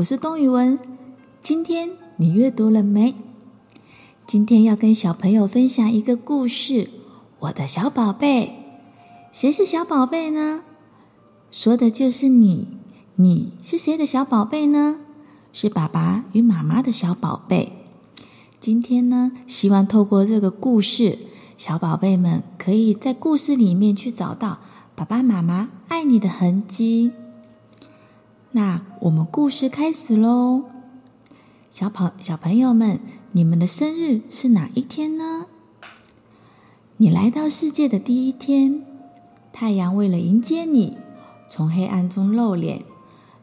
我是东予文。今天你阅读了没？今天要跟小朋友分享一个故事。我的小宝贝，谁是小宝贝呢？说的就是你。你是谁的小宝贝呢？是爸爸与妈妈的小宝贝。今天呢，希望透过这个故事，小宝贝们可以在故事里面去找到爸爸妈妈爱你的痕迹。那我们故事开始喽，小朋小朋友们，你们的生日是哪一天呢？你来到世界的第一天，太阳为了迎接你，从黑暗中露脸，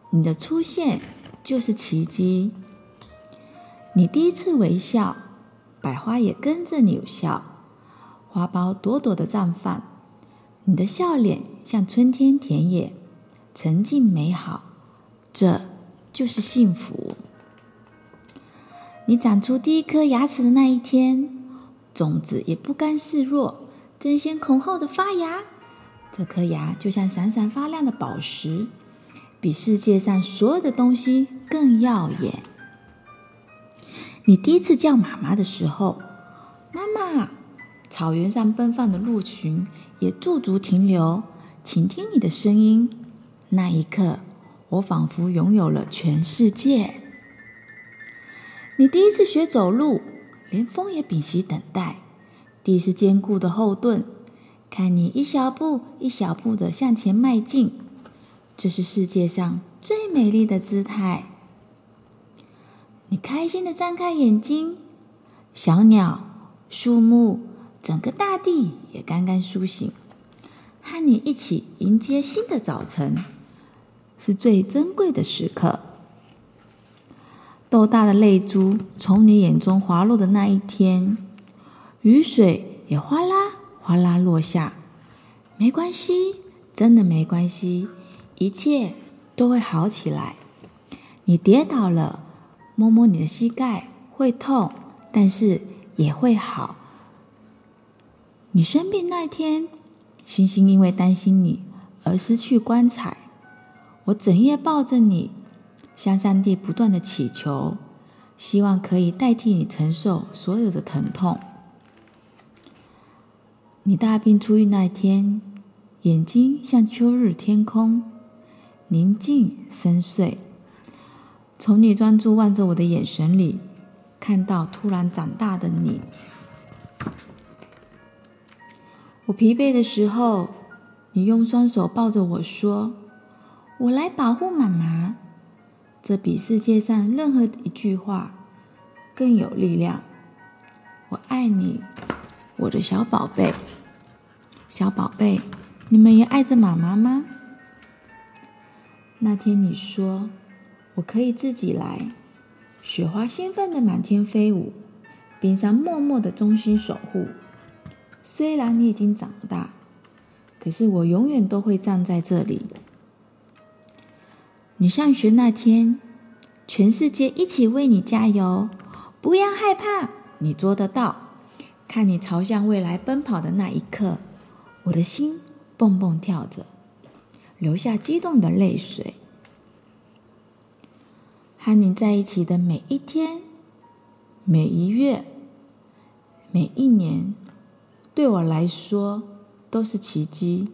你的出现就是奇迹。你第一次微笑，百花也跟着你笑，花苞朵朵的绽放，你的笑脸像春天田野，沉静美好。这就是幸福。你长出第一颗牙齿的那一天，种子也不甘示弱，争先恐后的发芽。这颗牙就像闪闪发亮的宝石，比世界上所有的东西更耀眼。你第一次叫妈妈的时候，妈妈，草原上奔放的鹿群也驻足停留，倾听你的声音。那一刻。我仿佛拥有了全世界。你第一次学走路，连风也屏息等待。地是坚固的后盾，看你一小步一小步的向前迈进，这是世界上最美丽的姿态。你开心的张开眼睛，小鸟、树木，整个大地也刚刚苏醒，和你一起迎接新的早晨。是最珍贵的时刻。豆大的泪珠从你眼中滑落的那一天，雨水也哗啦哗啦落下。没关系，真的没关系，一切都会好起来。你跌倒了，摸摸你的膝盖，会痛，但是也会好。你生病那天，星星因为担心你而失去光彩。我整夜抱着你，向上帝不断的祈求，希望可以代替你承受所有的疼痛。你大病初愈那天，眼睛像秋日天空，宁静深邃。从你专注望着我的眼神里，看到突然长大的你。我疲惫的时候，你用双手抱着我说。我来保护妈妈，这比世界上任何一句话更有力量。我爱你，我的小宝贝。小宝贝，你们也爱着妈妈吗？那天你说我可以自己来，雪花兴奋的满天飞舞，冰山默默的忠心守护。虽然你已经长大，可是我永远都会站在这里。你上学那天，全世界一起为你加油！不要害怕，你做得到。看你朝向未来奔跑的那一刻，我的心蹦蹦跳着，流下激动的泪水。和你在一起的每一天、每一月、每一年，对我来说都是奇迹。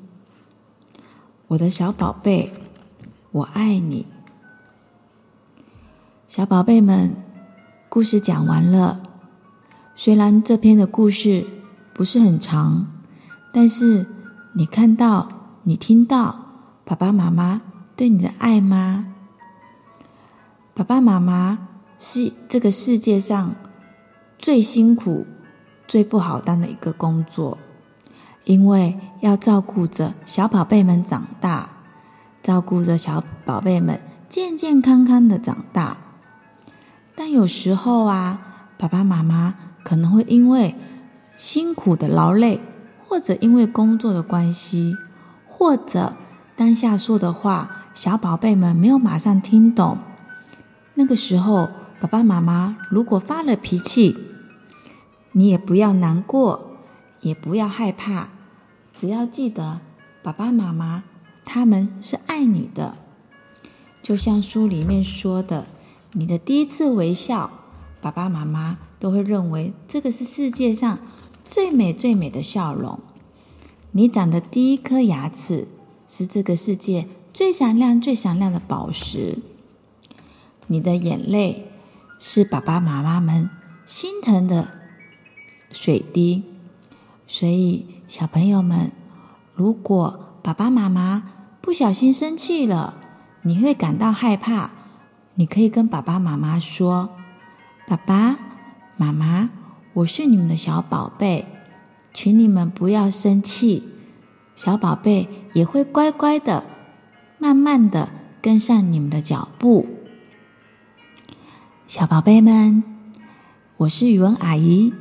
我的小宝贝。我爱你，小宝贝们。故事讲完了。虽然这篇的故事不是很长，但是你看到、你听到爸爸妈妈对你的爱吗？爸爸妈妈是这个世界上最辛苦、最不好当的一个工作，因为要照顾着小宝贝们长大。照顾着小宝贝们健健康康的长大，但有时候啊，爸爸妈妈可能会因为辛苦的劳累，或者因为工作的关系，或者当下说的话，小宝贝们没有马上听懂。那个时候，爸爸妈妈如果发了脾气，你也不要难过，也不要害怕，只要记得爸爸妈妈。他们是爱你的，就像书里面说的，你的第一次微笑，爸爸妈妈都会认为这个是世界上最美最美的笑容。你长的第一颗牙齿，是这个世界最闪亮最闪亮的宝石。你的眼泪，是爸爸妈妈们心疼的水滴。所以，小朋友们，如果爸爸妈妈不小心生气了，你会感到害怕，你可以跟爸爸妈妈说：“爸爸妈妈，我是你们的小宝贝，请你们不要生气。小宝贝也会乖乖的、慢慢的跟上你们的脚步。”小宝贝们，我是语文阿姨，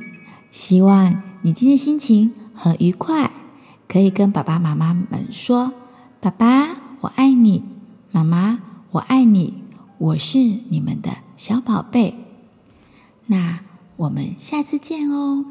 希望你今天心情很愉快，可以跟爸爸妈妈们说：“爸爸，我爱你。”妈妈，我爱你，我是你们的小宝贝。那我们下次见哦。